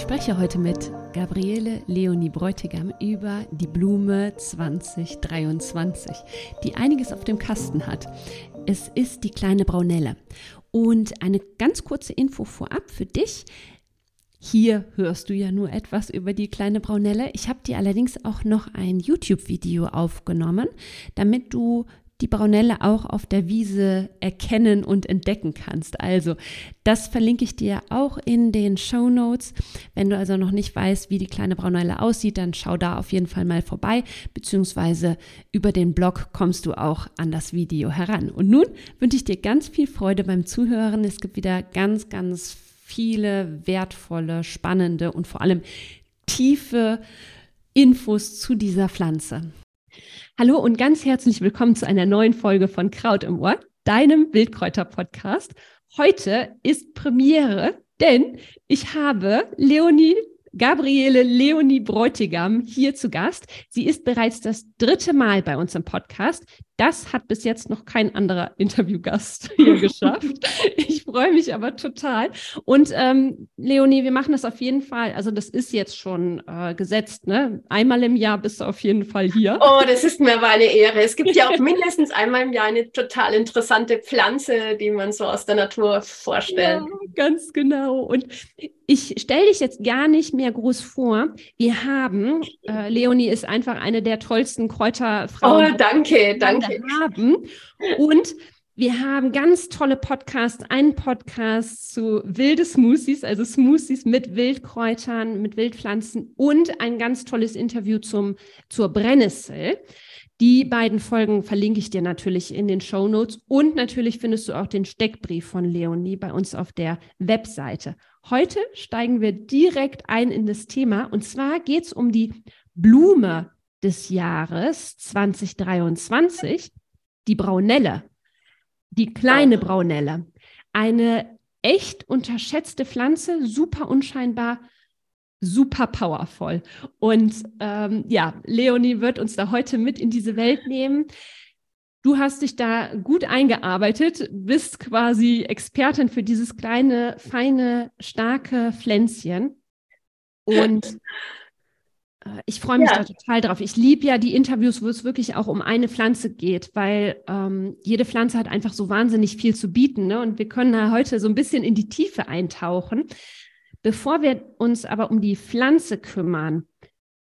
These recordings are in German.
spreche heute mit Gabriele Leonie Bräutigam über die Blume 2023, die einiges auf dem Kasten hat. Es ist die kleine Braunelle. Und eine ganz kurze Info vorab für dich. Hier hörst du ja nur etwas über die kleine Braunelle. Ich habe dir allerdings auch noch ein YouTube-Video aufgenommen, damit du die Braunelle auch auf der Wiese erkennen und entdecken kannst. Also, das verlinke ich dir auch in den Show Notes. Wenn du also noch nicht weißt, wie die kleine Braunelle aussieht, dann schau da auf jeden Fall mal vorbei, beziehungsweise über den Blog kommst du auch an das Video heran. Und nun wünsche ich dir ganz viel Freude beim Zuhören. Es gibt wieder ganz, ganz viele wertvolle, spannende und vor allem tiefe Infos zu dieser Pflanze. Hallo und ganz herzlich willkommen zu einer neuen Folge von Kraut im Ohr, deinem Wildkräuter-Podcast. Heute ist Premiere, denn ich habe Leonie Gabriele Leonie Bräutigam hier zu Gast. Sie ist bereits das dritte Mal bei uns im Podcast. Das hat bis jetzt noch kein anderer Interviewgast hier geschafft. Ich freue mich aber total. Und ähm, Leonie, wir machen das auf jeden Fall. Also das ist jetzt schon äh, gesetzt. Ne? Einmal im Jahr bist du auf jeden Fall hier. Oh, das ist mir aber eine Ehre. Es gibt ja auch mindestens einmal im Jahr eine total interessante Pflanze, die man so aus der Natur vorstellt. Ja, ganz genau. Und ich stelle dich jetzt gar nicht mehr groß vor. Wir haben, äh, Leonie ist einfach eine der tollsten Kräuterfrauen. Oh, danke, danke. Haben. Und wir haben ganz tolle Podcasts, einen Podcast zu wilde Smoothies, also Smoothies mit Wildkräutern, mit Wildpflanzen und ein ganz tolles Interview zum, zur Brennnessel. Die beiden Folgen verlinke ich dir natürlich in den Show Notes und natürlich findest du auch den Steckbrief von Leonie bei uns auf der Webseite. Heute steigen wir direkt ein in das Thema und zwar geht es um die Blume des Jahres 2023, die Braunelle, die kleine Braunelle. Eine echt unterschätzte Pflanze, super unscheinbar, super powervoll. Und ähm, ja, Leonie wird uns da heute mit in diese Welt nehmen. Du hast dich da gut eingearbeitet, bist quasi Expertin für dieses kleine, feine, starke Pflänzchen. Und äh, ich freue mich ja. da total drauf. Ich liebe ja die Interviews, wo es wirklich auch um eine Pflanze geht, weil ähm, jede Pflanze hat einfach so wahnsinnig viel zu bieten. Ne? Und wir können da heute so ein bisschen in die Tiefe eintauchen. Bevor wir uns aber um die Pflanze kümmern,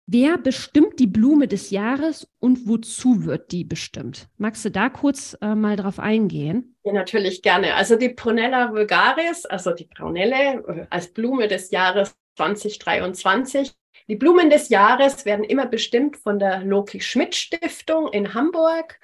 wer bestimmt die Blume des Jahres und wozu wird die bestimmt? Magst du da kurz äh, mal drauf eingehen? Ja, natürlich gerne. Also die Prunella vulgaris, also die Braunelle äh, als Blume des Jahres 2023. Die Blumen des Jahres werden immer bestimmt von der Loki Schmidt Stiftung in Hamburg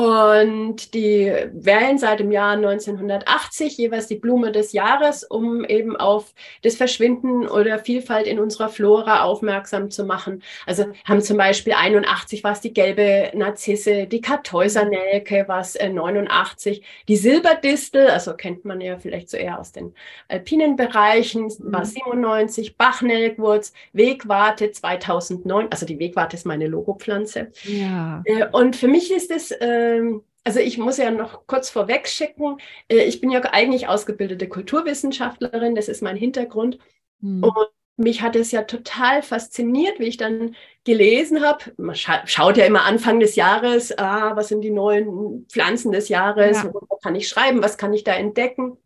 und die wählen seit dem Jahr 1980 jeweils die Blume des Jahres, um eben auf das Verschwinden oder Vielfalt in unserer Flora aufmerksam zu machen. Also haben zum Beispiel 81 was die gelbe Narzisse, die Kartäusernelke was äh, 89, die Silberdistel, also kennt man ja vielleicht so eher aus den alpinen Bereichen, war 97, Bachnelkwurz, Wegwarte 2009, also die Wegwarte ist meine Logopflanze. Ja. Äh, und für mich ist es äh, ähm, also ich muss ja noch kurz vorweg schicken, äh, ich bin ja eigentlich ausgebildete Kulturwissenschaftlerin, das ist mein Hintergrund. Mhm. Und mich hat es ja total fasziniert, wie ich dann gelesen habe. Man scha schaut ja immer Anfang des Jahres, ah, was sind die neuen Pflanzen des Jahres, ja. wo kann ich schreiben, was kann ich da entdecken.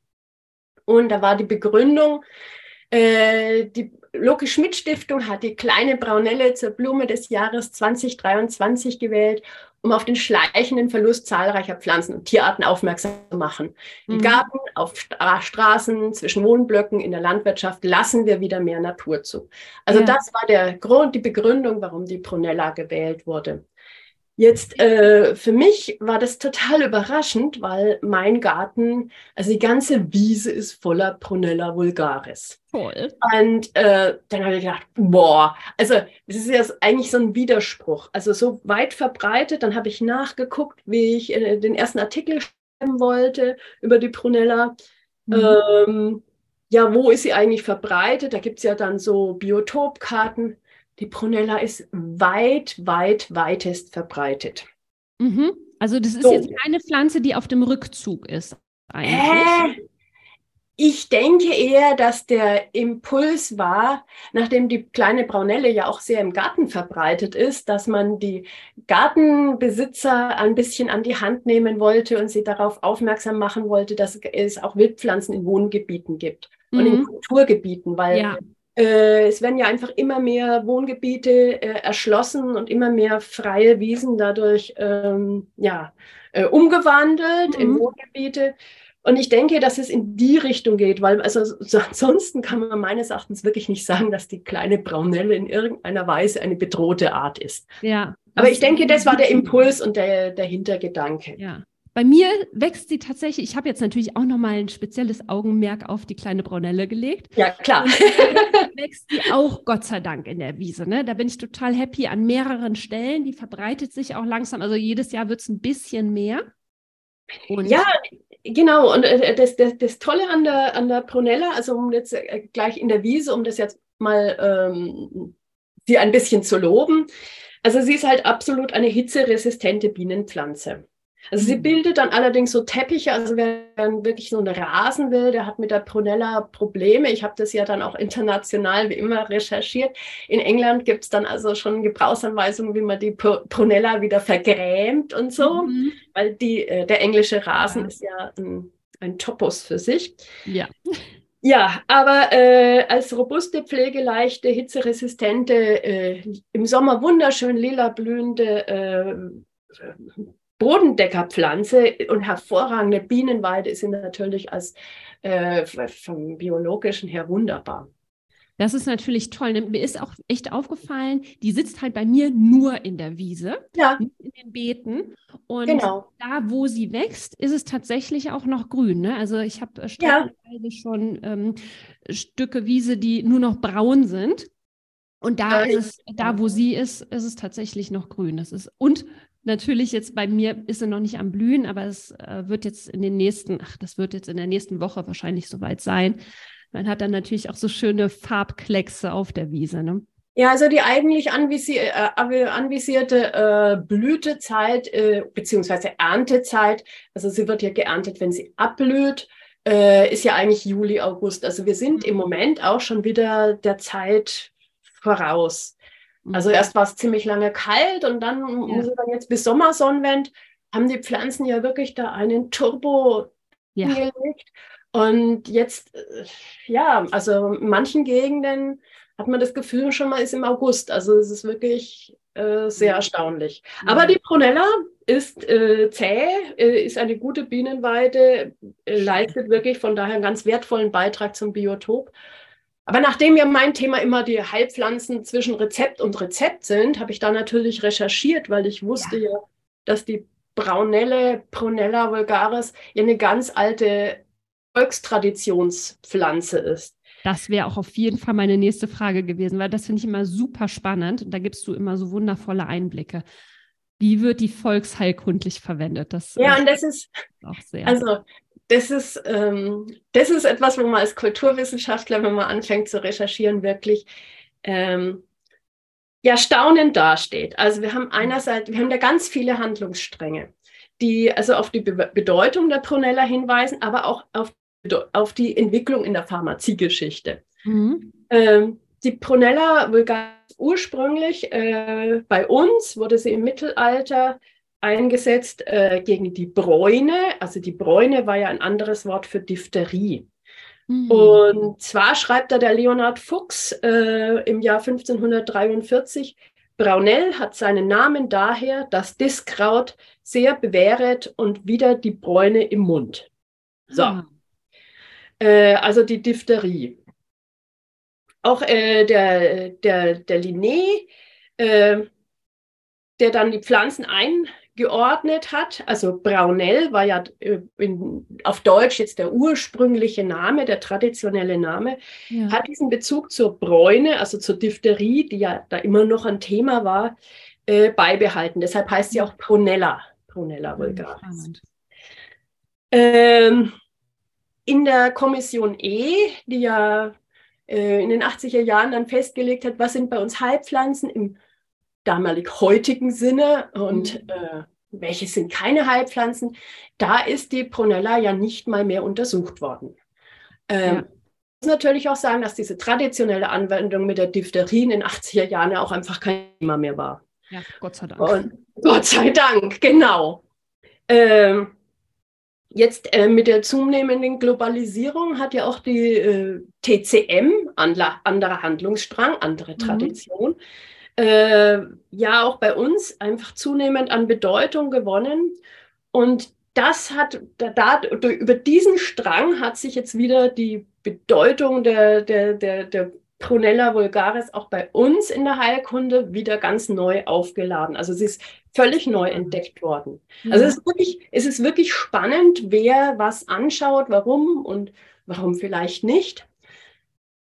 Und da war die Begründung, äh, die Loki Schmidt Stiftung hat die kleine Braunelle zur Blume des Jahres 2023 gewählt um auf den schleichenden Verlust zahlreicher Pflanzen und Tierarten aufmerksam zu machen. Mhm. Im Garten, auf Straßen, zwischen Wohnblöcken, in der Landwirtschaft lassen wir wieder mehr Natur zu. Also ja. das war der Grund, die Begründung, warum die Prunella gewählt wurde. Jetzt äh, für mich war das total überraschend, weil mein Garten, also die ganze Wiese ist voller Prunella vulgaris. Toll. Und äh, dann habe ich gedacht, boah, also das ist ja eigentlich so ein Widerspruch. Also so weit verbreitet, dann habe ich nachgeguckt, wie ich äh, den ersten Artikel schreiben wollte über die Prunella. Mhm. Ähm, ja, wo ist sie eigentlich verbreitet? Da gibt es ja dann so Biotopkarten. Die Prunella ist weit, weit, weitest verbreitet. Mhm. Also das ist so. jetzt keine Pflanze, die auf dem Rückzug ist eigentlich. Äh, ich denke eher, dass der Impuls war, nachdem die kleine Braunelle ja auch sehr im Garten verbreitet ist, dass man die Gartenbesitzer ein bisschen an die Hand nehmen wollte und sie darauf aufmerksam machen wollte, dass es auch Wildpflanzen in Wohngebieten gibt mhm. und in mhm. Kulturgebieten, weil ja. Äh, es werden ja einfach immer mehr Wohngebiete äh, erschlossen und immer mehr freie Wiesen dadurch ähm, ja, äh, umgewandelt mhm. in Wohngebiete. Und ich denke, dass es in die Richtung geht, weil also so, ansonsten kann man meines Erachtens wirklich nicht sagen, dass die kleine Braunelle in irgendeiner Weise eine bedrohte Art ist. Ja. Aber ich denke, das war der Impuls und der, der Hintergedanke. Ja. Bei mir wächst sie tatsächlich, ich habe jetzt natürlich auch nochmal ein spezielles Augenmerk auf die kleine Braunelle gelegt. Ja, klar. wächst sie auch Gott sei Dank in der Wiese. Ne? Da bin ich total happy an mehreren Stellen. Die verbreitet sich auch langsam. Also jedes Jahr wird es ein bisschen mehr. Und ja, genau. Und äh, das, das, das Tolle an der, an der Prunella, also um jetzt äh, gleich in der Wiese, um das jetzt mal ähm, sie ein bisschen zu loben, also sie ist halt absolut eine hitzeresistente Bienenpflanze. Also sie mhm. bildet dann allerdings so Teppiche, also wer dann wirklich so einen Rasen will, der hat mit der Prunella Probleme. Ich habe das ja dann auch international wie immer recherchiert. In England gibt es dann also schon Gebrauchsanweisungen, wie man die Prunella wieder vergrämt und so, mhm. weil die, äh, der englische Rasen ja. ist ja ein, ein Topos für sich. Ja. Ja, aber äh, als robuste, pflegeleichte, hitzeresistente, äh, im Sommer wunderschön lila blühende äh, Bodendeckerpflanze und hervorragende Bienenweide ist sie natürlich als äh, vom biologischen her wunderbar. Das ist natürlich toll. Mir ist auch echt aufgefallen, die sitzt halt bei mir nur in der Wiese, ja. in den Beeten. Und genau. da, wo sie wächst, ist es tatsächlich auch noch grün. Ne? Also ich habe äh, ja. schon ähm, Stücke Wiese, die nur noch braun sind. Und da ja, ist es, da wo sie ist, ist es tatsächlich noch grün. Das ist und natürlich jetzt bei mir ist sie noch nicht am Blühen, aber es äh, wird jetzt in den nächsten, ach, das wird jetzt in der nächsten Woche wahrscheinlich soweit sein. Man hat dann natürlich auch so schöne Farbkleckse auf der Wiese. Ne? Ja, also die eigentlich anvisi äh, anvisierte äh, Blütezeit äh, beziehungsweise Erntezeit, also sie wird ja geerntet, wenn sie abblüht, ist ja eigentlich Juli, August. Also wir sind im Moment auch schon wieder der Zeit voraus. Also erst war es ziemlich lange kalt und dann, ja. muss ich sagen, jetzt bis Sommersonnenwend, haben die Pflanzen ja wirklich da einen Turbo ja. gelegt. Und jetzt, äh, ja, also in manchen Gegenden hat man das Gefühl schon mal ist im August. Also es ist wirklich äh, sehr erstaunlich. Ja. Aber die Prunella ist äh, zäh, äh, ist eine gute Bienenweide, äh, leistet wirklich von daher einen ganz wertvollen Beitrag zum Biotop. Aber nachdem ja mein Thema immer die Heilpflanzen zwischen Rezept und Rezept sind, habe ich da natürlich recherchiert, weil ich wusste ja, ja dass die Braunelle, Prunella vulgaris, ja eine ganz alte Volkstraditionspflanze ist. Das wäre auch auf jeden Fall meine nächste Frage gewesen, weil das finde ich immer super spannend. Und da gibst du immer so wundervolle Einblicke. Wie wird die volksheilkundlich verwendet? Das, ja, und das ist auch sehr. Also das ist, ähm, das ist etwas, wo man als Kulturwissenschaftler, wenn man anfängt zu recherchieren, wirklich ähm, ja staunend dasteht. Also wir haben einerseits, wir haben da ganz viele Handlungsstränge, die also auf die Be Bedeutung der Prunella hinweisen, aber auch auf, auf die Entwicklung in der Pharmaziegeschichte. Mhm. Ähm, die Prunella vulgaris ursprünglich äh, bei uns wurde sie im Mittelalter eingesetzt äh, gegen die Bräune. Also die Bräune war ja ein anderes Wort für Diphtherie. Mhm. Und zwar schreibt da der Leonhard Fuchs äh, im Jahr 1543, Braunell hat seinen Namen daher, dass Diskraut sehr bewähret und wieder die Bräune im Mund. So. Ah. Äh, also die Diphtherie. Auch äh, der, der, der Linné, äh, der dann die Pflanzen ein, geordnet hat. Also Braunell war ja äh, in, auf Deutsch jetzt der ursprüngliche Name, der traditionelle Name, ja. hat diesen Bezug zur Bräune, also zur Diphtherie, die ja da immer noch ein Thema war, äh, beibehalten. Deshalb heißt sie auch Prunella, Prunella vulgaris. Ähm, in der Kommission E, die ja äh, in den 80er Jahren dann festgelegt hat, was sind bei uns Heilpflanzen im damalig heutigen Sinne und mhm. äh, welche sind keine Heilpflanzen, da ist die Prunella ja nicht mal mehr untersucht worden. Ähm, ja natürlich auch sagen, dass diese traditionelle Anwendung mit der Diphtherie in den 80er Jahren ja auch einfach kein Thema mehr war. Ja, Gott sei Dank. Und Gott sei Dank, genau. Ähm, jetzt äh, mit der zunehmenden Globalisierung hat ja auch die äh, TCM, anderer Handlungsstrang, andere mhm. Tradition, mhm. Äh, ja auch bei uns einfach zunehmend an Bedeutung gewonnen. Und das hat, da, da, über diesen Strang hat sich jetzt wieder die Bedeutung der, der, der, der Prunella vulgaris auch bei uns in der Heilkunde wieder ganz neu aufgeladen. Also sie ist völlig neu entdeckt worden. Ja. Also es ist, wirklich, es ist wirklich spannend, wer was anschaut, warum und warum vielleicht nicht.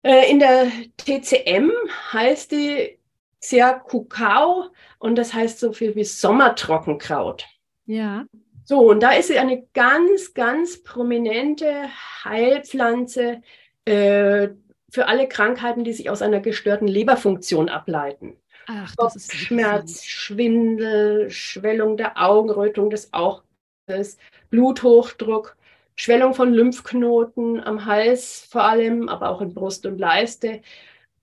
Äh, in der TCM heißt die sehr Kukau und das heißt so viel wie Sommertrockenkraut. Ja. So, und da ist sie eine ganz, ganz prominente Heilpflanze äh, für alle Krankheiten, die sich aus einer gestörten Leberfunktion ableiten. Ach, das ist Schmerz, Schwindel, Schwellung der Augen, Rötung des Auges, Bluthochdruck, Schwellung von Lymphknoten am Hals vor allem, aber auch in Brust und Leiste.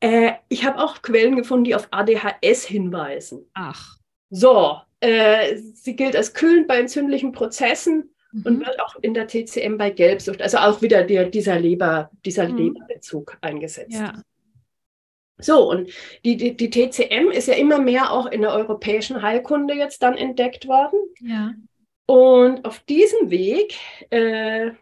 Äh, ich habe auch Quellen gefunden, die auf ADHS hinweisen. Ach. So, äh, sie gilt als kühlend bei entzündlichen Prozessen mhm. und wird auch in der TCM bei Gelbsucht, also auch wieder der, dieser, Leber, dieser mhm. Leberbezug eingesetzt. Ja. So, und die, die, die, TCM ist ja immer mehr auch in der europäischen Heilkunde jetzt dann entdeckt worden. Ja. Und auf diesem Weg äh,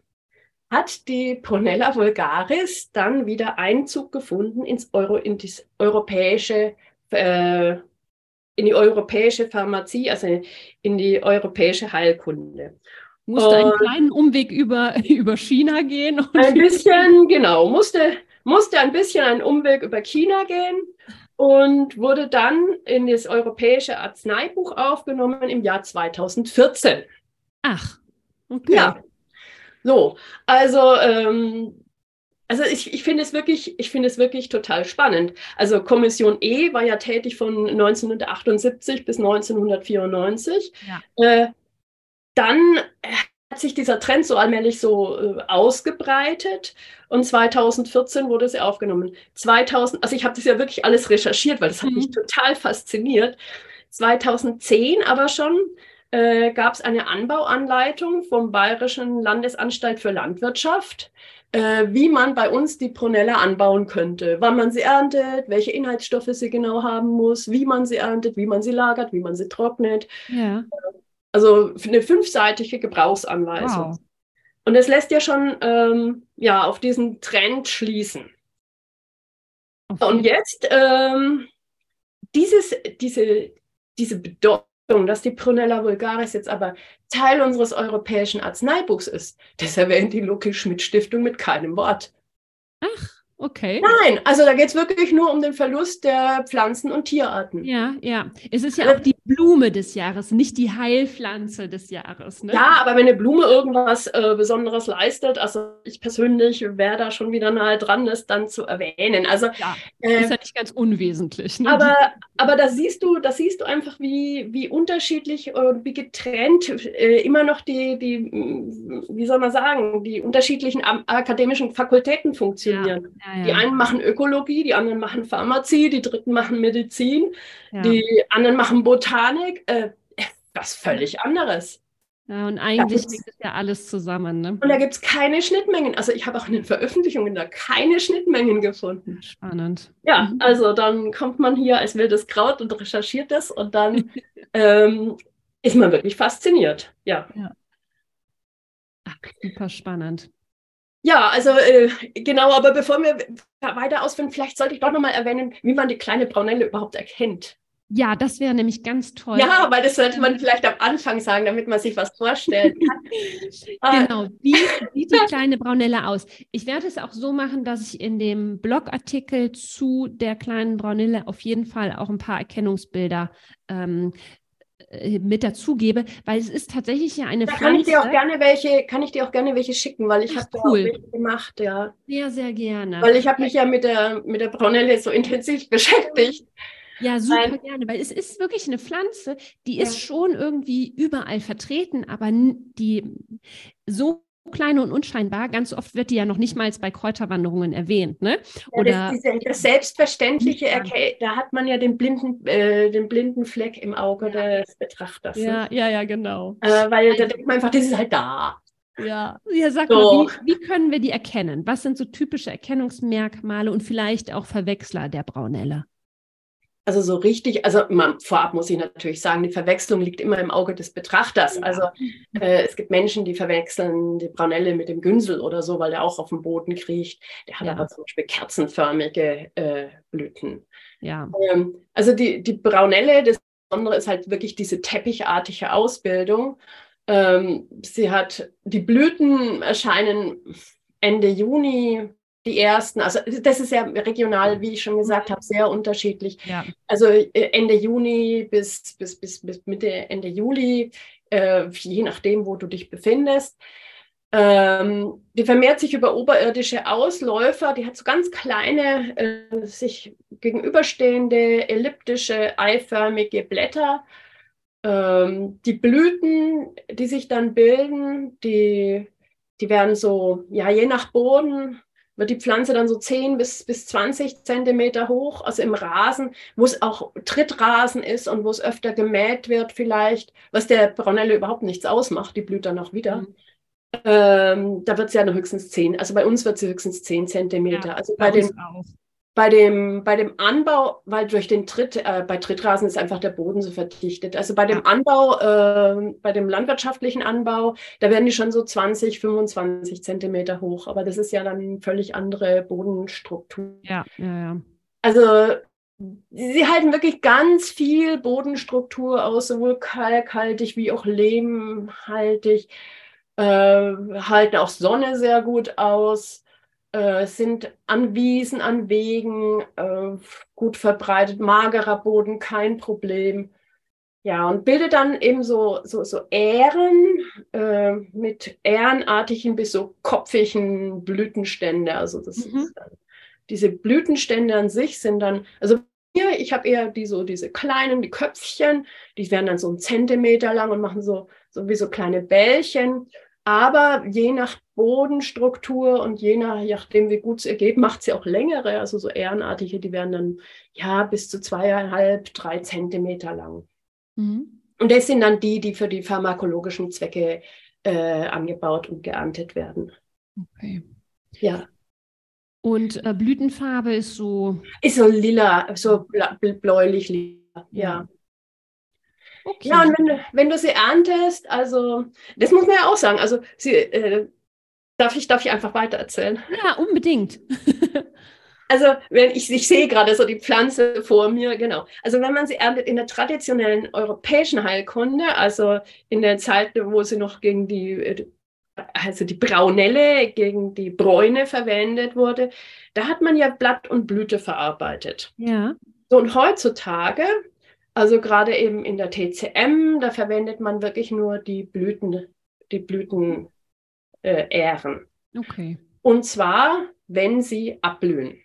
hat die Prunella vulgaris dann wieder Einzug gefunden ins Euro, in das europäische äh, in die europäische Pharmazie, also in die europäische Heilkunde. Musste einen kleinen Umweg über, über China gehen. ein bisschen, genau, musste, musste ein bisschen einen Umweg über China gehen und wurde dann in das europäische Arzneibuch aufgenommen im Jahr 2014. Ach, okay. Ja. So, also ähm, also ich, ich finde es wirklich, ich finde es wirklich total spannend. Also Kommission E war ja tätig von 1978 bis 1994. Ja. Äh, dann hat sich dieser Trend so allmählich so äh, ausgebreitet und 2014 wurde sie aufgenommen. 2000, also ich habe das ja wirklich alles recherchiert, weil das hat mich mhm. total fasziniert. 2010 aber schon äh, gab es eine Anbauanleitung vom Bayerischen Landesanstalt für Landwirtschaft äh, wie man bei uns die Prunella anbauen könnte, wann man sie erntet, welche Inhaltsstoffe sie genau haben muss, wie man sie erntet, wie man sie lagert, wie man sie trocknet. Ja. Also eine fünfseitige Gebrauchsanweisung. Wow. Und es lässt ja schon ähm, ja, auf diesen Trend schließen. Okay. Und jetzt ähm, dieses, diese, diese Bedeutung, dass die Prunella vulgaris jetzt aber Teil unseres europäischen Arzneibuchs ist, das erwähnt die Lucke-Schmidt-Stiftung mit keinem Wort. Ach, Okay. Nein, also da geht es wirklich nur um den Verlust der Pflanzen- und Tierarten. Ja, ja. Es ist ja auch die Blume des Jahres, nicht die Heilpflanze des Jahres. Ne? Ja, aber wenn eine Blume irgendwas äh, Besonderes leistet, also ich persönlich wäre da schon wieder nahe dran, das dann zu erwähnen. Also ja, äh, ist ja nicht ganz unwesentlich. Ne? Aber, aber da siehst du, da siehst du einfach, wie, wie unterschiedlich und wie getrennt äh, immer noch die, die, wie soll man sagen, die unterschiedlichen akademischen Fakultäten funktionieren. Ja, ja ja. Die einen machen Ökologie, die anderen machen Pharmazie, die dritten machen Medizin, ja. die anderen machen Botanik. Äh, was völlig anderes. Ja, und eigentlich liegt es ja alles zusammen. Ne? Und da gibt es keine Schnittmengen. Also ich habe auch in den Veröffentlichungen da keine Schnittmengen gefunden. Spannend. Ja, mhm. also dann kommt man hier als wildes Kraut und recherchiert das und dann ähm, ist man wirklich fasziniert. Ja. ja. Ach, super spannend. Ja, also äh, genau, aber bevor wir weiter ausführen, vielleicht sollte ich doch nochmal erwähnen, wie man die kleine Braunelle überhaupt erkennt. Ja, das wäre nämlich ganz toll. Ja, weil das sollte man vielleicht am Anfang sagen, damit man sich was vorstellen kann. Ah. genau, wie sieht die kleine Braunelle aus? Ich werde es auch so machen, dass ich in dem Blogartikel zu der kleinen Braunelle auf jeden Fall auch ein paar Erkennungsbilder ähm, äh, mit dazugebe, weil es ist tatsächlich ja eine da Pflanze. Kann ich dir auch gerne welche, kann ich dir auch gerne welche schicken, weil ich habe cool. welche gemacht, ja. Sehr, sehr gerne. Weil ich habe mich ja mit der mit der Braunelle so intensiv beschäftigt. Ja, super Nein. gerne, weil es ist wirklich eine Pflanze, die ja. ist schon irgendwie überall vertreten, aber die so klein und unscheinbar. Ganz oft wird die ja noch nicht mal bei Kräuterwanderungen erwähnt. Ne? Oder ja, das, diese, das Selbstverständliche, okay, da hat man ja den blinden, äh, den blinden Fleck im Auge ja. des Betrachters. Ja, ne? ja, ja, genau. Äh, weil da denkt man einfach, das ist halt da. Ja, ja sag so. mal, wie, wie, können wir die erkennen? Was sind so typische Erkennungsmerkmale und vielleicht auch Verwechsler der Braunelle? Also so richtig, also man, vorab muss ich natürlich sagen, die Verwechslung liegt immer im Auge des Betrachters. Ja. Also äh, es gibt Menschen, die verwechseln die Braunelle mit dem Günsel oder so, weil der auch auf dem Boden kriecht. Der hat ja. aber zum Beispiel kerzenförmige äh, Blüten. Ja. Ähm, also die, die Braunelle, das Besondere ist halt wirklich diese teppichartige Ausbildung. Ähm, sie hat, die Blüten erscheinen Ende Juni, die ersten, also das ist ja regional, wie ich schon gesagt habe, sehr unterschiedlich. Ja. Also äh, Ende Juni bis, bis, bis, bis Mitte, Ende Juli, äh, je nachdem, wo du dich befindest. Ähm, die vermehrt sich über oberirdische Ausläufer, die hat so ganz kleine, äh, sich gegenüberstehende, elliptische, eiförmige Blätter. Ähm, die Blüten, die sich dann bilden, die, die werden so, ja, je nach Boden, wird die Pflanze dann so 10 bis, bis 20 Zentimeter hoch, also im Rasen, wo es auch Trittrasen ist und wo es öfter gemäht wird vielleicht, was der Braunelle überhaupt nichts ausmacht, die blüht dann auch wieder. Mhm. Ähm, da wird sie ja noch höchstens 10, also bei uns wird sie höchstens 10 Zentimeter. Ja, also bei, bei den, bei dem, bei dem Anbau, weil durch den Tritt, äh, bei Trittrasen ist einfach der Boden so verdichtet. Also bei dem Anbau, äh, bei dem landwirtschaftlichen Anbau, da werden die schon so 20, 25 Zentimeter hoch. Aber das ist ja dann völlig andere Bodenstruktur. Ja, ja, ja. Also sie halten wirklich ganz viel Bodenstruktur aus, sowohl kalkhaltig wie auch lehmhaltig, äh, halten auch Sonne sehr gut aus äh, sind an Wiesen, an Wegen äh, gut verbreitet, magerer Boden, kein Problem. Ja, und bildet dann eben so, so, so Ähren äh, mit ährenartigen bis so kopfigen Blütenstände. Also das mhm. ist dann, diese Blütenstände an sich sind dann, also hier, ich habe eher die so diese kleinen, die Köpfchen, die werden dann so einen Zentimeter lang und machen so, so wie so kleine Bällchen. Aber je nach Bodenstruktur und je nachdem, wie gut es ergeht, macht sie auch längere, also so ehrenartige, die werden dann ja bis zu zweieinhalb, drei Zentimeter lang. Mhm. Und das sind dann die, die für die pharmakologischen Zwecke äh, angebaut und geerntet werden. Okay. Ja. Und äh, Blütenfarbe ist so. Ist so lila, so bläulich lila, ja. ja. Okay. Ja, und wenn, wenn du sie erntest, also das muss man ja auch sagen, also sie, äh, darf, ich, darf ich einfach weiter erzählen? Ja, unbedingt. also wenn ich, ich sehe gerade so die Pflanze vor mir, genau. Also wenn man sie erntet in der traditionellen europäischen Heilkunde, also in der Zeit, wo sie noch gegen die also die Braunelle gegen die Bräune verwendet wurde, da hat man ja Blatt und Blüte verarbeitet. Ja. So, und heutzutage also gerade eben in der TCM, da verwendet man wirklich nur die Blüten, die Blütenähren. Äh, okay. Und zwar, wenn sie abblühen.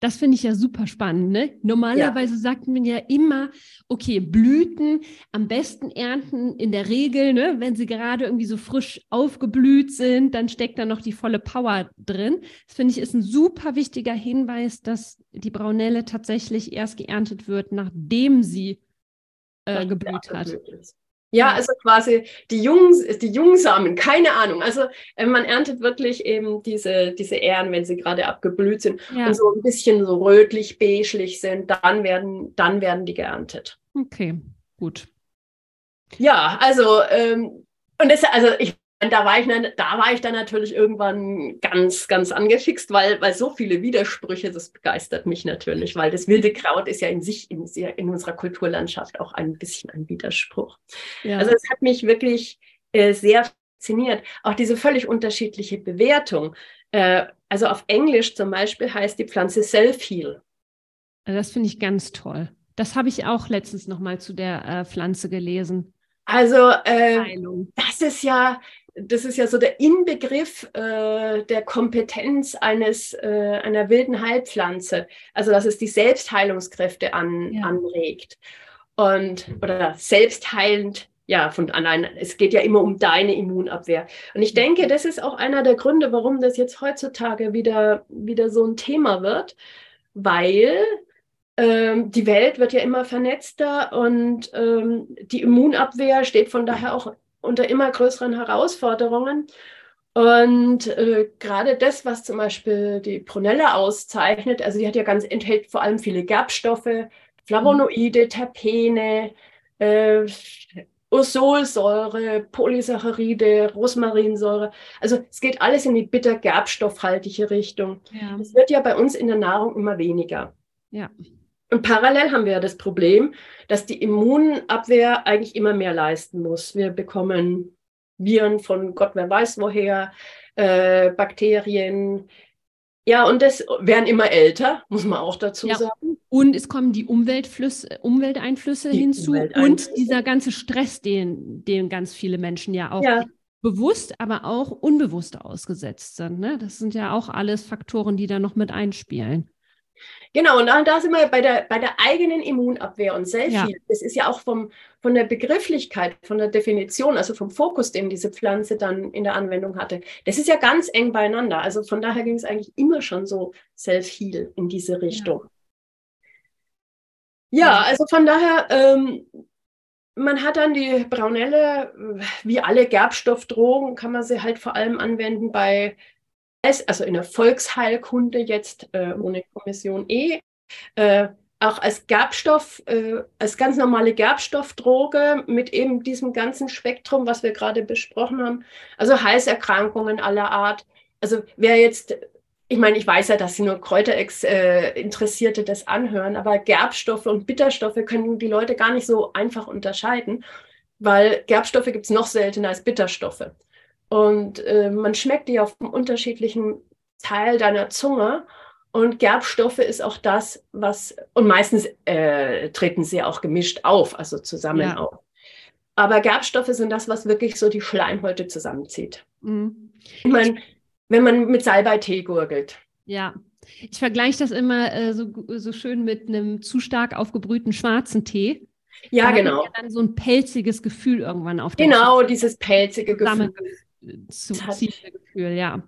Das finde ich ja super spannend. Ne? Normalerweise ja. sagt man ja immer, okay, Blüten am besten ernten in der Regel, ne? wenn sie gerade irgendwie so frisch aufgeblüht sind, dann steckt da noch die volle Power drin. Das finde ich ist ein super wichtiger Hinweis, dass die Braunelle tatsächlich erst geerntet wird, nachdem sie äh, geblüht hat. Ja, also quasi die, Jungs, die Jungsamen, keine Ahnung. Also äh, man erntet wirklich eben diese, diese Ähren, wenn sie gerade abgeblüht sind ja. und so ein bisschen so rötlich, beigelich sind, dann werden, dann werden die geerntet. Okay, gut. Ja, also ähm, und das, also ich da war ich, da war ich dann natürlich irgendwann ganz, ganz angefixt, weil, weil so viele Widersprüche, das begeistert mich natürlich, weil das wilde Kraut ist ja in sich, in, in unserer Kulturlandschaft auch ein bisschen ein Widerspruch. Ja. Also es hat mich wirklich äh, sehr fasziniert. Auch diese völlig unterschiedliche Bewertung. Äh, also auf Englisch zum Beispiel heißt die Pflanze Self-Heal. Das finde ich ganz toll. Das habe ich auch letztens nochmal zu der äh, Pflanze gelesen. Also äh, das ist ja, das ist ja so der Inbegriff äh, der Kompetenz eines, äh, einer wilden Heilpflanze. Also, dass es die Selbstheilungskräfte an, ja. anregt und oder selbstheilend ja, von allein, es geht ja immer um deine Immunabwehr. Und ich denke, das ist auch einer der Gründe, warum das jetzt heutzutage wieder, wieder so ein Thema wird, weil ähm, die Welt wird ja immer vernetzter und ähm, die Immunabwehr steht von daher auch unter immer größeren Herausforderungen. Und äh, gerade das, was zum Beispiel die Prunelle auszeichnet, also die hat ja ganz, enthält vor allem viele Gerbstoffe, Flavonoide, Terpene, äh, Ursolsäure, Polysaccharide, Rosmarinsäure. Also es geht alles in die bitter-gerbstoffhaltige Richtung. Es ja. wird ja bei uns in der Nahrung immer weniger. Ja. Und parallel haben wir ja das Problem, dass die Immunabwehr eigentlich immer mehr leisten muss. Wir bekommen Viren von Gott, wer weiß woher, äh, Bakterien. Ja, und das werden immer älter, muss man auch dazu ja. sagen. Und es kommen die Umweltflüsse, Umwelteinflüsse die hinzu Umwelteinflüsse. und dieser ganze Stress, den, den ganz viele Menschen ja auch ja. bewusst, aber auch unbewusst ausgesetzt sind. Ne? Das sind ja auch alles Faktoren, die da noch mit einspielen. Genau, und da sind wir bei der, bei der eigenen Immunabwehr und Selfie. Ja. Das ist ja auch vom, von der Begrifflichkeit, von der Definition, also vom Fokus, den diese Pflanze dann in der Anwendung hatte. Das ist ja ganz eng beieinander. Also von daher ging es eigentlich immer schon so Self-Heal in diese Richtung. Ja, ja also von daher, ähm, man hat dann die Braunelle, wie alle Gerbstoffdrogen, kann man sie halt vor allem anwenden bei also in der Volksheilkunde jetzt äh, ohne Kommission E, äh, auch als Gerbstoff, äh, als ganz normale Gerbstoffdroge mit eben diesem ganzen Spektrum, was wir gerade besprochen haben. Also Halserkrankungen aller Art. Also wer jetzt, ich meine, ich weiß ja, dass Sie nur Kräuter-Interessierte äh, das anhören, aber Gerbstoffe und Bitterstoffe können die Leute gar nicht so einfach unterscheiden, weil Gerbstoffe gibt es noch seltener als Bitterstoffe. Und äh, man schmeckt die auf einem unterschiedlichen Teil deiner Zunge. Und Gerbstoffe ist auch das, was, und meistens äh, treten sie auch gemischt auf, also zusammen ja. auf. Aber Gerbstoffe sind das, was wirklich so die Schleimhäute zusammenzieht. Mhm. Ich meine, wenn man mit Salbei-Tee gurgelt. Ja, ich vergleiche das immer äh, so, so schön mit einem zu stark aufgebrühten schwarzen Tee. Ja, da genau. Ja dann so ein pelziges Gefühl irgendwann auf der Genau, dieses pelzige Gefühl zu Gefühl, ja.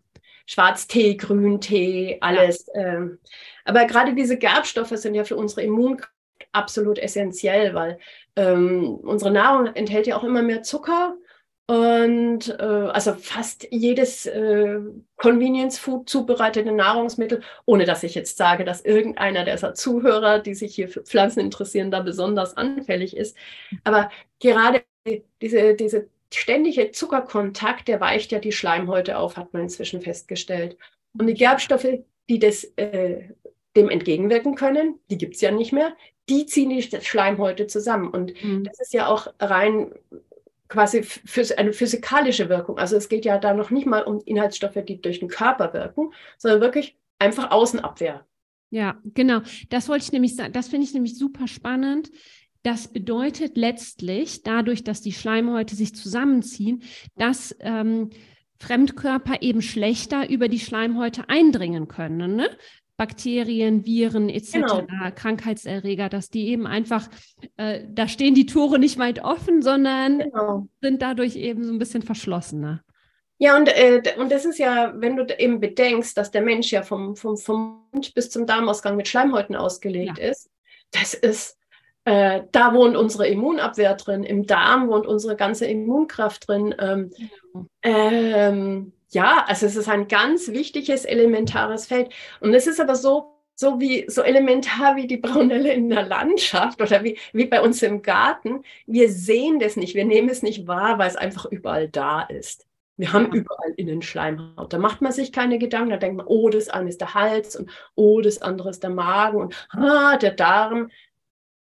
Schwarztee, Grüntee, alles. Ja. Ähm, aber gerade diese Gerbstoffe sind ja für unsere Immunkraft absolut essentiell, weil ähm, unsere Nahrung enthält ja auch immer mehr Zucker. Und äh, also fast jedes äh, Convenience Food zubereitete Nahrungsmittel, ohne dass ich jetzt sage, dass irgendeiner dieser Zuhörer, die sich hier für Pflanzen interessieren, da besonders anfällig ist. Aber gerade diese, diese ständige Zuckerkontakt, der weicht ja die Schleimhäute auf, hat man inzwischen festgestellt. Und die Gerbstoffe, die das, äh, dem entgegenwirken können, die gibt es ja nicht mehr, die ziehen die Schleimhäute zusammen. Und mhm. das ist ja auch rein quasi für eine physikalische Wirkung. Also es geht ja da noch nicht mal um Inhaltsstoffe, die durch den Körper wirken, sondern wirklich einfach Außenabwehr. Ja, genau. Das wollte ich nämlich sagen. Das finde ich nämlich super spannend. Das bedeutet letztlich, dadurch, dass die Schleimhäute sich zusammenziehen, dass ähm, Fremdkörper eben schlechter über die Schleimhäute eindringen können. Ne? Bakterien, Viren etc., genau. Krankheitserreger, dass die eben einfach, äh, da stehen die Tore nicht weit offen, sondern genau. sind dadurch eben so ein bisschen verschlossener. Ja, und, äh, und das ist ja, wenn du eben bedenkst, dass der Mensch ja vom, vom, vom Mund bis zum Darmausgang mit Schleimhäuten ausgelegt ja. ist, das ist äh, da wohnt unsere Immunabwehr drin, im Darm wohnt unsere ganze Immunkraft drin. Ähm, genau. ähm, ja, also es ist ein ganz wichtiges, elementares Feld. Und es ist aber so, so wie so elementar wie die Braunelle in der Landschaft oder wie, wie bei uns im Garten. Wir sehen das nicht, wir nehmen es nicht wahr, weil es einfach überall da ist. Wir haben überall Innenschleimhaut. Da macht man sich keine Gedanken. Da denkt man, oh, das eine ist der Hals und oh, das andere ist der Magen und ah, der Darm.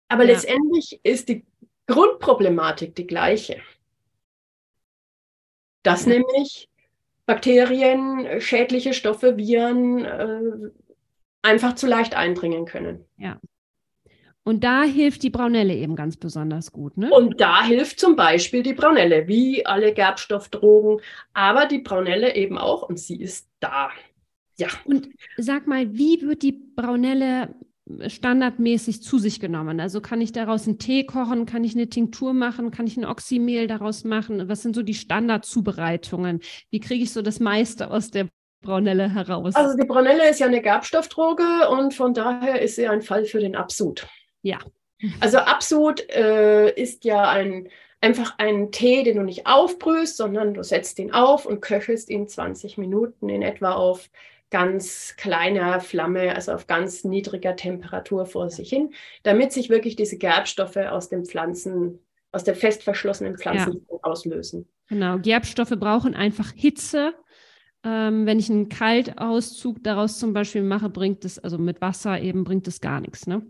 Aber ja. letztendlich ist die Grundproblematik die gleiche. Dass ja. nämlich Bakterien, schädliche Stoffe, Viren äh, einfach zu leicht eindringen können. Ja. Und da hilft die Braunelle eben ganz besonders gut. Ne? Und da hilft zum Beispiel die Braunelle, wie alle Gerbstoffdrogen, aber die Braunelle eben auch und sie ist da. Ja. Und sag mal, wie wird die Braunelle standardmäßig zu sich genommen? Also kann ich daraus einen Tee kochen, kann ich eine Tinktur machen, kann ich ein Oxymehl daraus machen? Was sind so die Standardzubereitungen? Wie kriege ich so das meiste aus der Braunelle heraus? Also die Braunelle ist ja eine Gerbstoffdroge und von daher ist sie ein Fall für den Absud. Ja. Also Absud äh, ist ja ein, einfach ein Tee, den du nicht aufbrühst, sondern du setzt ihn auf und köchelst ihn 20 Minuten in etwa auf ganz kleiner Flamme, also auf ganz niedriger Temperatur vor sich hin, damit sich wirklich diese Gerbstoffe aus den Pflanzen, aus der fest verschlossenen Pflanzen ja. auslösen. Genau, Gerbstoffe brauchen einfach Hitze. Ähm, wenn ich einen Kaltauszug daraus zum Beispiel mache, bringt es, also mit Wasser eben, bringt es gar nichts, ne?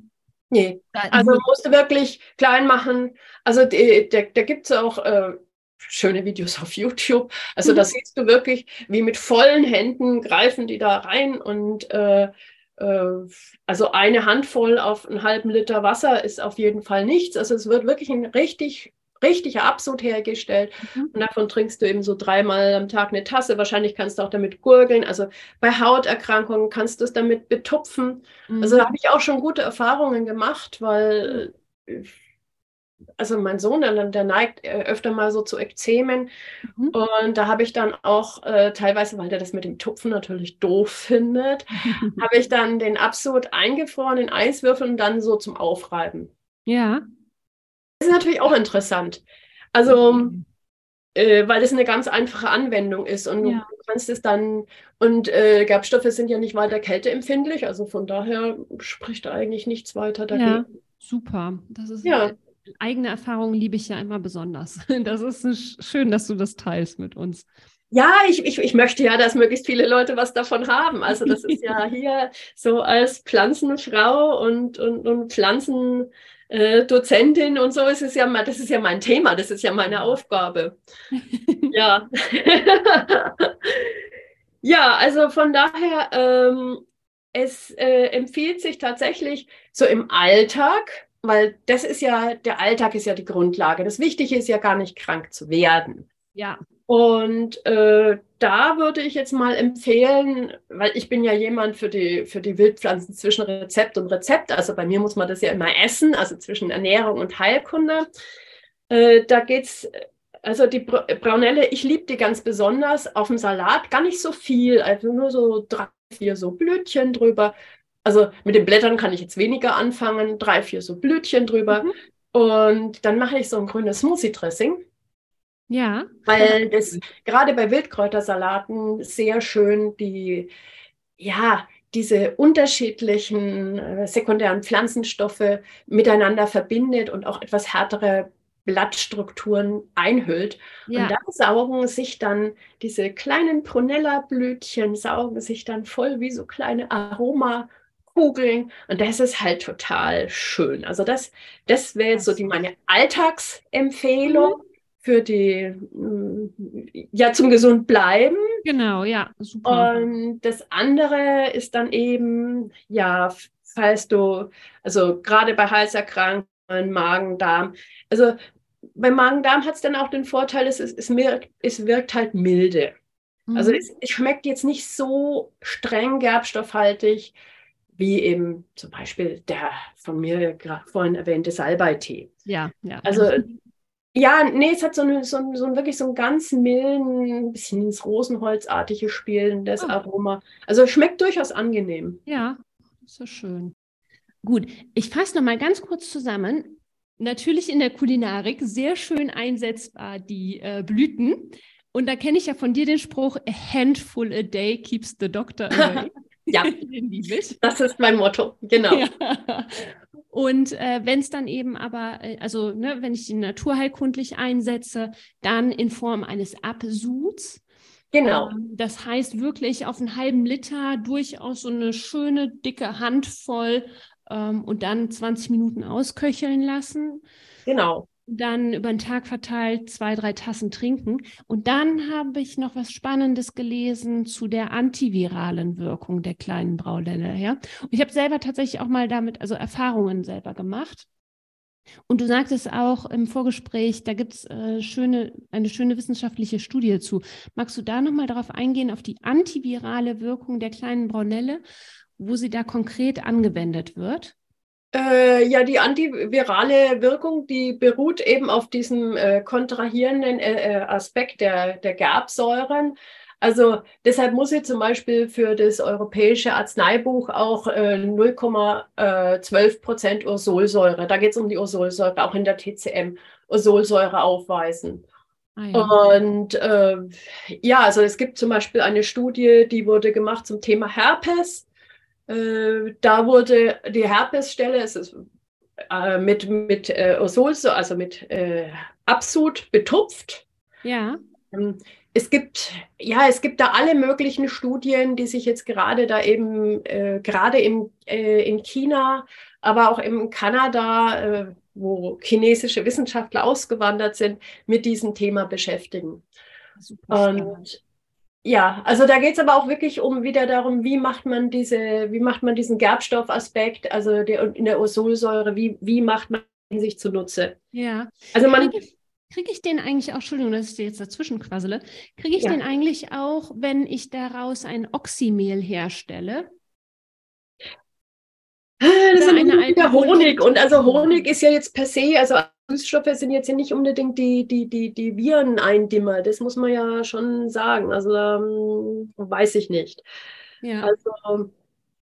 Nee, also musst du wirklich klein machen. Also die, da, da gibt es auch äh, schöne Videos auf YouTube. Also mhm. da siehst du wirklich, wie mit vollen Händen greifen die da rein und äh, äh, also eine Handvoll auf einen halben Liter Wasser ist auf jeden Fall nichts. Also es wird wirklich ein richtig richtiger Absud hergestellt. Mhm. Und davon trinkst du eben so dreimal am Tag eine Tasse. Wahrscheinlich kannst du auch damit gurgeln. Also bei Hauterkrankungen kannst du es damit betupfen. Mhm. Also da habe ich auch schon gute Erfahrungen gemacht, weil äh, also mein Sohn, der, der neigt äh, öfter mal so zu Ekzemen. Mhm. Und da habe ich dann auch äh, teilweise, weil der das mit dem Tupfen natürlich doof findet, habe ich dann den Absud eingefroren in Eiswürfeln und dann so zum Aufreiben. Ja. Das ist natürlich auch interessant. Also, äh, weil das eine ganz einfache Anwendung ist und ja. du kannst es dann, und äh, Gerbstoffe sind ja nicht weiter kälteempfindlich, also von daher spricht eigentlich nichts weiter dagegen. Ja, super. Das ist ja eigene Erfahrungen liebe ich ja immer besonders. Das ist schön, dass du das teilst mit uns. Ja, ich, ich, ich möchte ja, dass möglichst viele Leute was davon haben. Also das ist ja hier so als Pflanzenfrau und, und, und Pflanzendozentin und so ist es ja, das ist ja mein Thema, das ist ja meine Aufgabe. ja. ja, also von daher, ähm, es äh, empfiehlt sich tatsächlich so im Alltag, weil das ist ja, der Alltag ist ja die Grundlage. Das Wichtige ist ja gar nicht krank zu werden. Ja. Und äh, da würde ich jetzt mal empfehlen, weil ich bin ja jemand für die, für die Wildpflanzen zwischen Rezept und Rezept. Also bei mir muss man das ja immer essen, also zwischen Ernährung und Heilkunde. Äh, da geht es, also die Braunelle, ich liebe die ganz besonders auf dem Salat, gar nicht so viel, also nur so drei, vier so Blütchen drüber. Also mit den Blättern kann ich jetzt weniger anfangen, drei, vier so Blütchen drüber. Mhm. Und dann mache ich so ein grünes Smoothie-Dressing. Ja. Weil das gerade bei Wildkräutersalaten sehr schön die, ja, diese unterschiedlichen äh, sekundären Pflanzenstoffe miteinander verbindet und auch etwas härtere Blattstrukturen einhüllt. Ja. Und da saugen sich dann diese kleinen Prunella-Blütchen, saugen sich dann voll wie so kleine Aroma Kugeln. Und das ist halt total schön. Also das, das wäre jetzt so die meine Alltagsempfehlung. Mhm. Für die, mm, ja, zum gesund bleiben. Genau, ja, super. Und das andere ist dann eben, ja, falls du, also gerade bei Halserkrankungen, Magen, Darm, also beim Magen-Darm hat es dann auch den Vorteil, es, es, wirkt, es wirkt halt milde. Also mhm. Also es, es, schmeckt jetzt nicht so streng gerbstoffhaltig, wie eben zum Beispiel der von mir gerade vorhin erwähnte Salbeitee. Ja, ja. Also ja, nee, es hat so, eine, so, so wirklich so einen ganz milden, ein bisschen ins Rosenholzartige spielendes oh. Aroma. Also schmeckt durchaus angenehm. Ja, so schön. Gut, ich fasse nochmal ganz kurz zusammen. Natürlich in der Kulinarik sehr schön einsetzbar die äh, Blüten. Und da kenne ich ja von dir den Spruch, a handful a day keeps the doctor away. Ja, das ist mein Motto, genau. Ja. Und äh, wenn es dann eben aber, äh, also ne, wenn ich die naturheilkundlich einsetze, dann in Form eines Absuds. Genau. Ähm, das heißt wirklich auf einen halben Liter durchaus so eine schöne dicke Handvoll ähm, und dann 20 Minuten ausköcheln lassen. Genau dann über den Tag verteilt zwei, drei Tassen trinken. Und dann habe ich noch was Spannendes gelesen zu der antiviralen Wirkung der kleinen Braulelle. Ja? Und ich habe selber tatsächlich auch mal damit, also Erfahrungen selber gemacht. Und du sagtest auch im Vorgespräch, da gibt es äh, schöne, eine schöne wissenschaftliche Studie zu. Magst du da nochmal darauf eingehen, auf die antivirale Wirkung der kleinen Braunelle wo sie da konkret angewendet wird? Äh, ja, die antivirale Wirkung, die beruht eben auf diesem äh, kontrahierenden äh, äh Aspekt der, der Gerbsäuren. Also deshalb muss sie zum Beispiel für das europäische Arzneibuch auch äh, 0,12 Prozent Ursolsäure, da geht es um die Ursolsäure, auch in der TCM, Ursolsäure aufweisen. Ah, ja. Und äh, ja, also es gibt zum Beispiel eine Studie, die wurde gemacht zum Thema Herpes. Äh, da wurde die Herpesstelle, es ist äh, mit, mit äh, Ursolsäure, also mit äh, Absud betupft. Ja. Ähm, es gibt, ja, es gibt da alle möglichen Studien, die sich jetzt gerade da eben, äh, gerade im, äh, in China, aber auch in Kanada, äh, wo chinesische Wissenschaftler ausgewandert sind, mit diesem Thema beschäftigen. Super Und ja, also da geht es aber auch wirklich um wieder darum, wie macht man diese, wie macht man diesen Gerbstoffaspekt, also der, in der Osolsäure, wie, wie macht man ihn sich zunutze? Ja. Also man Kriege ich den eigentlich auch, Entschuldigung, dass ich dir jetzt dazwischen quassele, kriege ich ja. den eigentlich auch, wenn ich daraus ein Oxymehl herstelle? Ah, das ist eine alte Honig. Und also Honig ist ja jetzt per se, also Süßstoffe sind jetzt ja nicht unbedingt die, die, die, die Vireneindimmer. Das muss man ja schon sagen. Also ähm, weiß ich nicht. Ja. Also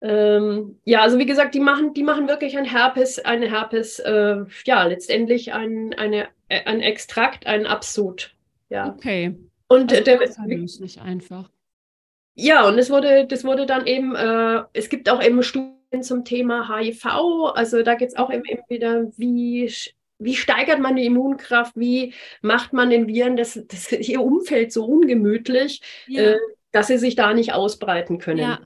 ähm, ja, also wie gesagt, die machen, die machen wirklich ein Herpes, eine Herpes, äh, ja, letztendlich ein, eine, äh, ein Extrakt, ein Absud. Ja. Okay. Und also der ist nicht einfach. Ja, und es wurde, das wurde dann eben, äh, es gibt auch eben Studien zum Thema HIV, also da geht es auch eben, eben wieder, wie wie steigert man die Immunkraft? Wie macht man den Viren das, das ihr Umfeld so ungemütlich, ja. äh, dass sie sich da nicht ausbreiten können? Ja,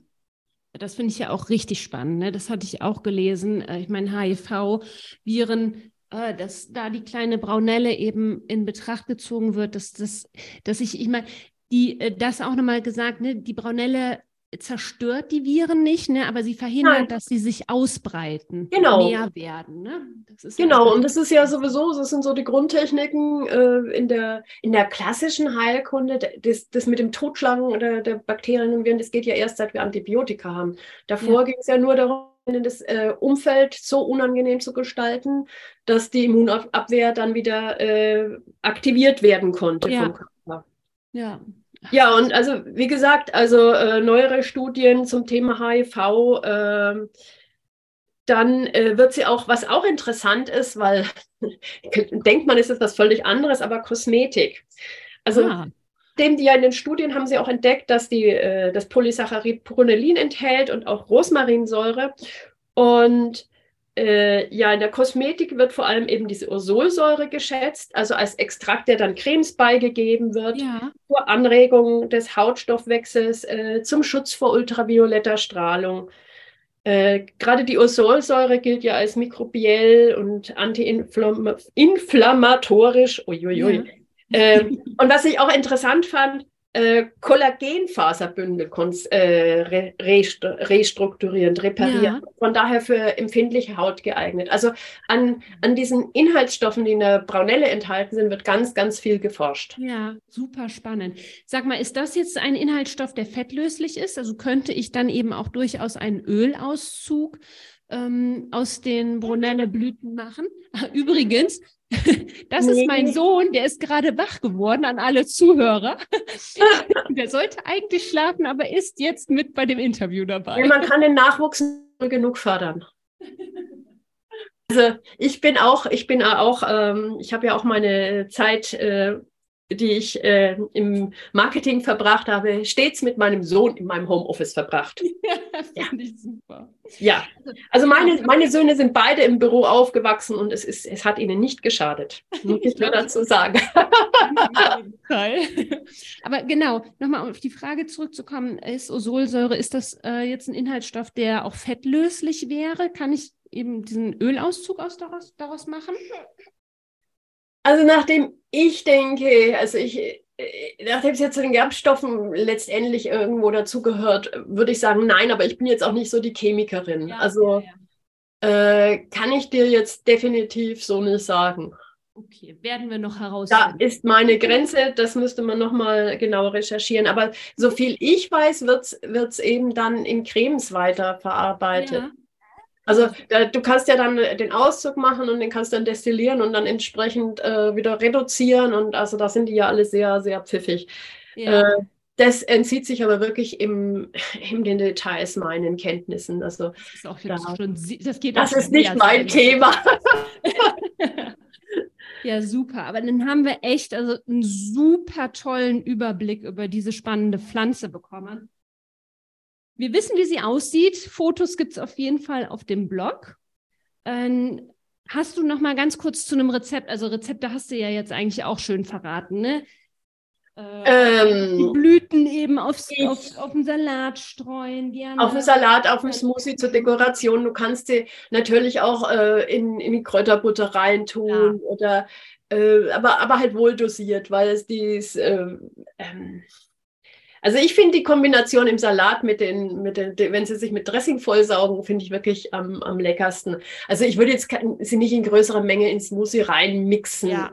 das finde ich ja auch richtig spannend. Ne? Das hatte ich auch gelesen. Äh, ich meine, HIV-Viren, äh, dass da die kleine Braunelle eben in Betracht gezogen wird, dass, dass, dass ich, ich meine, die, äh, das auch nochmal gesagt, ne, die Braunelle zerstört die Viren nicht, ne, aber sie verhindert, Nein. dass sie sich ausbreiten, genau. mehr werden. Ne? genau, ja und das ist ja sowieso, das sind so die Grundtechniken äh, in, der, in der klassischen Heilkunde, das, das mit dem Totschlagen der, der Bakterien und Viren, das geht ja erst, seit wir Antibiotika haben. Davor ja. ging es ja nur darum, das äh, Umfeld so unangenehm zu gestalten, dass die Immunabwehr dann wieder äh, aktiviert werden konnte ja. vom Körper. Ja, ja, und also wie gesagt, also äh, neuere Studien zum Thema HIV, äh, dann äh, wird sie auch, was auch interessant ist, weil denkt man, ist es was völlig anderes, aber Kosmetik. Also ah. dem, die ja in den Studien haben sie auch entdeckt, dass die, äh, das Polysaccharid Pronelin enthält und auch Rosmarinsäure. Und äh, ja, in der Kosmetik wird vor allem eben diese Ursolsäure geschätzt, also als Extrakt, der dann Cremes beigegeben wird, ja. zur Anregung des Hautstoffwechsels, äh, zum Schutz vor ultravioletter Strahlung. Äh, Gerade die Ursolsäure gilt ja als mikrobiell und antiinflammatorisch. Uiuiui. Ja. Ähm, und was ich auch interessant fand, äh, Kollagenfaserbündel äh, re restrukturierend, reparieren. Ja. Von daher für empfindliche Haut geeignet. Also an, an diesen Inhaltsstoffen, die in der Braunelle enthalten sind, wird ganz, ganz viel geforscht. Ja, super spannend. Sag mal, ist das jetzt ein Inhaltsstoff, der fettlöslich ist? Also könnte ich dann eben auch durchaus einen Ölauszug ähm, aus den Brunelle-Blüten machen? Übrigens, das nee. ist mein Sohn, der ist gerade wach geworden an alle Zuhörer. der sollte eigentlich schlafen, aber ist jetzt mit bei dem Interview dabei. Ja, man kann den Nachwuchs genug fördern. Also ich bin auch, ich bin auch, ähm, ich habe ja auch meine Zeit äh, die ich äh, im Marketing verbracht habe, stets mit meinem Sohn in meinem Homeoffice verbracht. Ja, finde ja. ich super. Ja, also meine, meine Söhne sind beide im Büro aufgewachsen und es, ist, es hat ihnen nicht geschadet, muss ich nur dazu sagen. Aber genau, nochmal auf die Frage zurückzukommen, ist Osolsäure, ist das äh, jetzt ein Inhaltsstoff, der auch fettlöslich wäre? Kann ich eben diesen Ölauszug aus daraus, daraus machen? Also nachdem ich denke, also ich, äh, nachdem es jetzt zu den Gerbstoffen letztendlich irgendwo dazugehört, würde ich sagen, nein, aber ich bin jetzt auch nicht so die Chemikerin. Ja, also ja, ja. Äh, kann ich dir jetzt definitiv so nicht sagen. Okay, werden wir noch herausfinden. Da ist meine Grenze, das müsste man nochmal genau recherchieren. Aber so viel ich weiß, wird es eben dann in Cremes weiterverarbeitet. Also da, du kannst ja dann den Auszug machen und den kannst dann destillieren und dann entsprechend äh, wieder reduzieren. Und also da sind die ja alle sehr, sehr pfiffig. Ja. Äh, das entzieht sich aber wirklich im, in den Details meinen Kenntnissen. Also das ist auch da, schon, das geht das ist nicht mein Thema. Ja, super. Aber dann haben wir echt also einen super tollen Überblick über diese spannende Pflanze bekommen. Wir wissen, wie sie aussieht. Fotos gibt es auf jeden Fall auf dem Blog. Ähm, hast du noch mal ganz kurz zu einem Rezept? Also Rezepte hast du ja jetzt eigentlich auch schön verraten, ne? Äh, ähm, die Blüten eben aufs, auf, auf den Salat streuen. Gerne. Auf den Salat, auf den Smoothie zur Dekoration. Du kannst sie natürlich auch äh, in, in die Kräuterbutter reintun ja. oder äh, aber, aber halt wohl dosiert, weil es dies äh, ähm, also ich finde die Kombination im Salat mit den, mit den, wenn sie sich mit Dressing vollsaugen, finde ich wirklich am, am leckersten. Also ich würde jetzt sie nicht in größerer Menge ins Smoothie reinmixen. Ja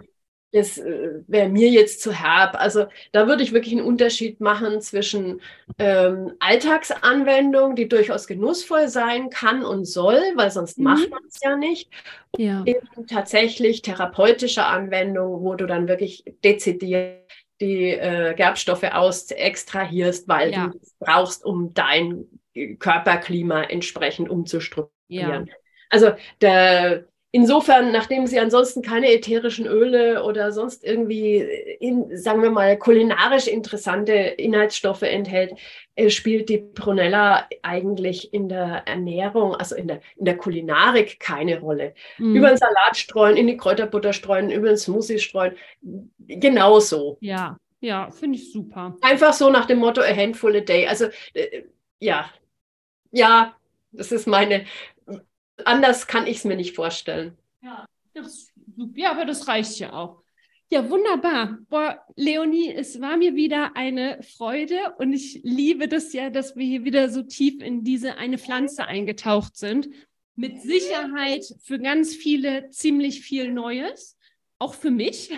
das äh, wäre mir jetzt zu herb. Also da würde ich wirklich einen Unterschied machen zwischen ähm, Alltagsanwendung, die durchaus genussvoll sein kann und soll, weil sonst mhm. macht man es ja nicht. Ja. Und tatsächlich therapeutische Anwendung, wo du dann wirklich dezidiert die äh, Gerbstoffe aus extrahierst, weil ja. du es brauchst, um dein Körperklima entsprechend umzustrukturieren. Ja. Also der Insofern, nachdem sie ansonsten keine ätherischen Öle oder sonst irgendwie, in, sagen wir mal, kulinarisch interessante Inhaltsstoffe enthält, äh, spielt die Prunella eigentlich in der Ernährung, also in der, in der Kulinarik keine Rolle. Mhm. Über den Salat streuen, in die Kräuterbutter streuen, über den Smoothie streuen, genauso. Ja, ja, finde ich super. Einfach so nach dem Motto a handful a day. Also äh, ja, ja, das ist meine, anders kann ich es mir nicht vorstellen. Ja, das, ja, aber das reicht ja auch. Ja, wunderbar. Boah, Leonie, es war mir wieder eine Freude und ich liebe das ja, dass wir hier wieder so tief in diese eine Pflanze eingetaucht sind. Mit Sicherheit für ganz viele ziemlich viel Neues, auch für mich.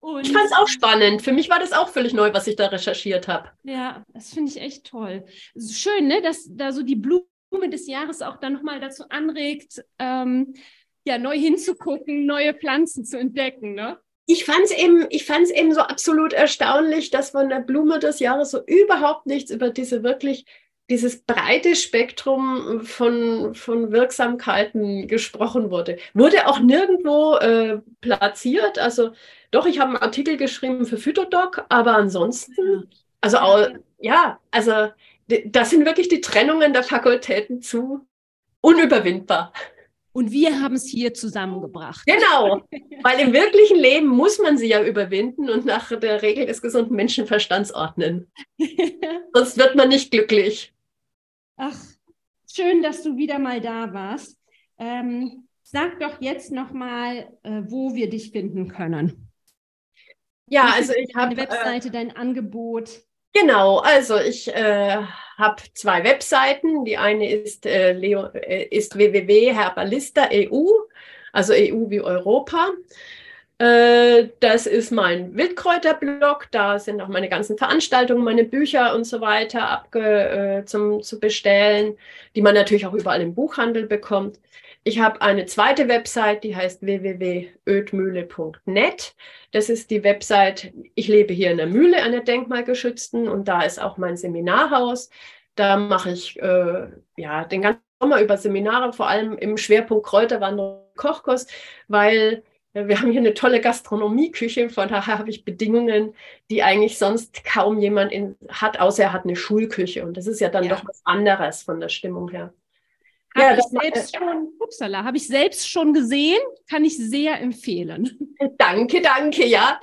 Und ich fand es auch spannend. Für mich war das auch völlig neu, was ich da recherchiert habe. Ja, das finde ich echt toll. Schön, ne, dass da so die Blumen Blume des Jahres auch dann nochmal dazu anregt, ähm, ja, neu hinzugucken, neue Pflanzen zu entdecken, ne? Ich fand es eben, eben so absolut erstaunlich, dass von der Blume des Jahres so überhaupt nichts über diese wirklich, dieses breite Spektrum von, von Wirksamkeiten gesprochen wurde. Wurde auch nirgendwo äh, platziert. Also doch, ich habe einen Artikel geschrieben für Phytodoc, aber ansonsten, also auch, ja, also das sind wirklich die Trennungen der Fakultäten zu unüberwindbar. Und wir haben es hier zusammengebracht. Genau, weil im wirklichen Leben muss man sie ja überwinden und nach der Regel des gesunden Menschenverstands ordnen. Sonst wird man nicht glücklich. Ach, schön, dass du wieder mal da warst. Ähm, sag doch jetzt nochmal, äh, wo wir dich finden können. Ja, also ich habe. Deine Webseite, äh, dein Angebot. Genau, also ich äh, habe zwei Webseiten. Die eine ist, äh, äh, ist www.herbalista.eu, also EU wie Europa. Äh, das ist mein Wildkräuterblog. Da sind auch meine ganzen Veranstaltungen, meine Bücher und so weiter abge, äh, zum, zu bestellen, die man natürlich auch überall im Buchhandel bekommt. Ich habe eine zweite Website, die heißt www.ödmühle.net. Das ist die Website, ich lebe hier in der Mühle, einer denkmalgeschützten, und da ist auch mein Seminarhaus. Da mache ich äh, ja den ganzen Sommer über Seminare, vor allem im Schwerpunkt Kräuterwanderung Kochkurs, weil äh, wir haben hier eine tolle Gastronomieküche, von daher habe ich Bedingungen, die eigentlich sonst kaum jemand in, hat, außer er hat eine Schulküche. Und das ist ja dann ja. doch was anderes von der Stimmung her. Habe ja, ich selbst schon, upsala, habe ich selbst schon gesehen, kann ich sehr empfehlen. Danke, danke, ja.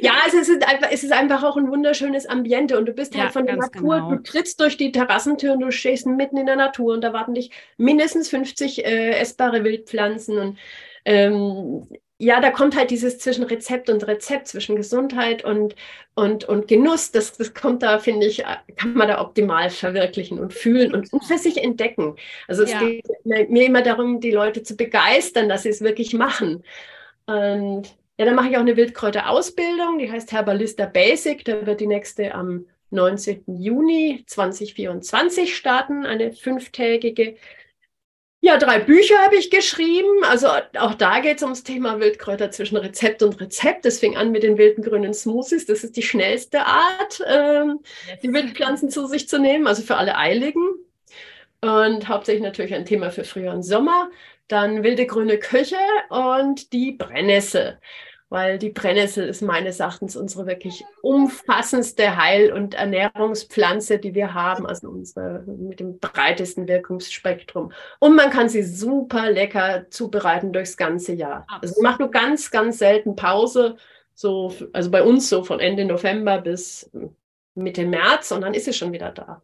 Ja, es ist einfach, es ist einfach auch ein wunderschönes Ambiente und du bist halt ja, halt von der Natur, genau. du trittst durch die Terrassentür und du stehst mitten in der Natur und da warten dich mindestens 50 äh, essbare Wildpflanzen und ähm, ja, da kommt halt dieses zwischen Rezept und Rezept, zwischen Gesundheit und, und, und Genuss. Das, das kommt da, finde ich, kann man da optimal verwirklichen und fühlen und, und für sich entdecken. Also es ja. geht mir immer darum, die Leute zu begeistern, dass sie es wirklich machen. Und ja, dann mache ich auch eine Wildkräuterausbildung, die heißt Herbalista Basic. Da wird die nächste am 19. Juni 2024 starten, eine fünftägige ja, drei Bücher habe ich geschrieben. Also auch da geht es ums Thema Wildkräuter zwischen Rezept und Rezept. Das fing an mit den wilden grünen Smoothies. Das ist die schnellste Art, ähm, die Wildpflanzen zu sich zu nehmen, also für alle Eiligen. Und hauptsächlich natürlich ein Thema für Frühjahr und Sommer. Dann wilde grüne Köche und die Brennnessel weil die Brennnessel ist meines Erachtens unsere wirklich umfassendste Heil- und Ernährungspflanze, die wir haben, also unsere mit dem breitesten Wirkungsspektrum. Und man kann sie super lecker zubereiten durchs ganze Jahr. Also macht nur ganz, ganz selten Pause, so, also bei uns so von Ende November bis Mitte März und dann ist sie schon wieder da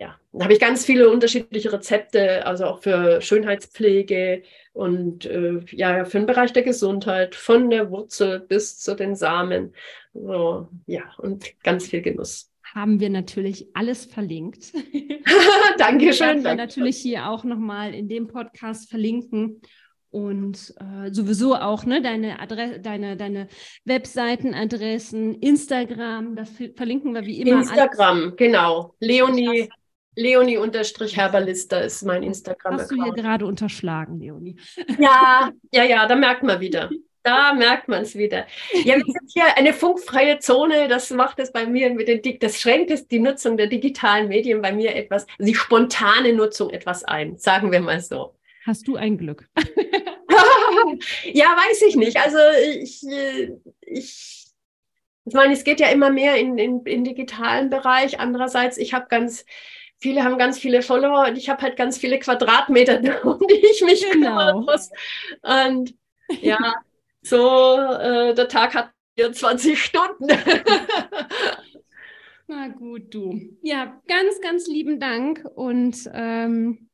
ja, da habe ich ganz viele unterschiedliche Rezepte, also auch für Schönheitspflege und äh, ja, für den Bereich der Gesundheit, von der Wurzel bis zu den Samen. So, ja, und ganz viel Genuss. Haben wir natürlich alles verlinkt. Dankeschön. Wir natürlich hier auch nochmal in dem Podcast verlinken und äh, sowieso auch ne, deine, Adresse, deine, deine Webseitenadressen, Instagram, das verlinken wir wie immer. Instagram, alles. genau. Leonie Leonie-Herbalista ist mein Instagram. Hast du hier gerade unterschlagen, Leonie? Ja, ja, ja, da merkt man wieder. Da merkt man es wieder. Ja, wir sind hier eine funkfreie Zone. Das macht es bei mir mit den, das schränkt es die Nutzung der digitalen Medien bei mir etwas, die spontane Nutzung etwas ein, sagen wir mal so. Hast du ein Glück? ja, weiß ich nicht. Also ich, ich, ich meine, es geht ja immer mehr in, in digitalen Bereich. Andererseits, ich habe ganz viele haben ganz viele Follower und ich habe halt ganz viele Quadratmeter, um die ich mich genau. kümmern muss. Und ja, so äh, der Tag hat 24 Stunden. Na gut, du. Ja, ganz, ganz lieben Dank und ähm,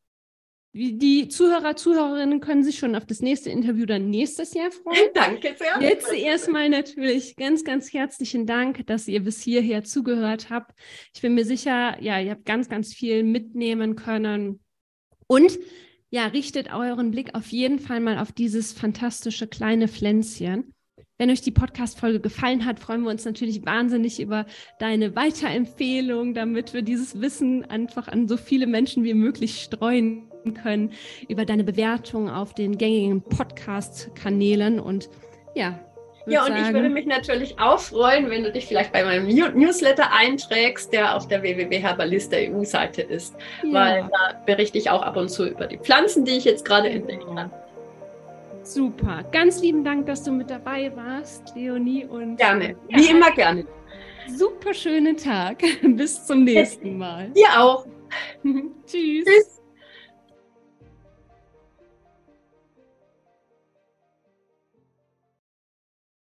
die Zuhörer, Zuhörerinnen können sich schon auf das nächste Interview dann nächstes Jahr freuen. Danke sehr. Jetzt erstmal natürlich ganz, ganz herzlichen Dank, dass ihr bis hierher zugehört habt. Ich bin mir sicher, ja, ihr habt ganz, ganz viel mitnehmen können. Und ja, richtet euren Blick auf jeden Fall mal auf dieses fantastische kleine Pflänzchen. Wenn euch die Podcast-Folge gefallen hat, freuen wir uns natürlich wahnsinnig über deine Weiterempfehlung, damit wir dieses Wissen einfach an so viele Menschen wie möglich streuen können, über deine Bewertung auf den gängigen Podcast-Kanälen und ja. Ja, und sagen, ich würde mich natürlich auch freuen, wenn du dich vielleicht bei meinem Newsletter einträgst, der auf der www.herbalista EU-Seite ist, ja. weil da berichte ich auch ab und zu über die Pflanzen, die ich jetzt gerade entdeckt habe. Super. Ganz lieben Dank, dass du mit dabei warst, Leonie. Und gerne. Ja, Wie immer gerne. Super schönen Tag. Bis zum nächsten Mal. Dir auch. Tschüss. Tschüss.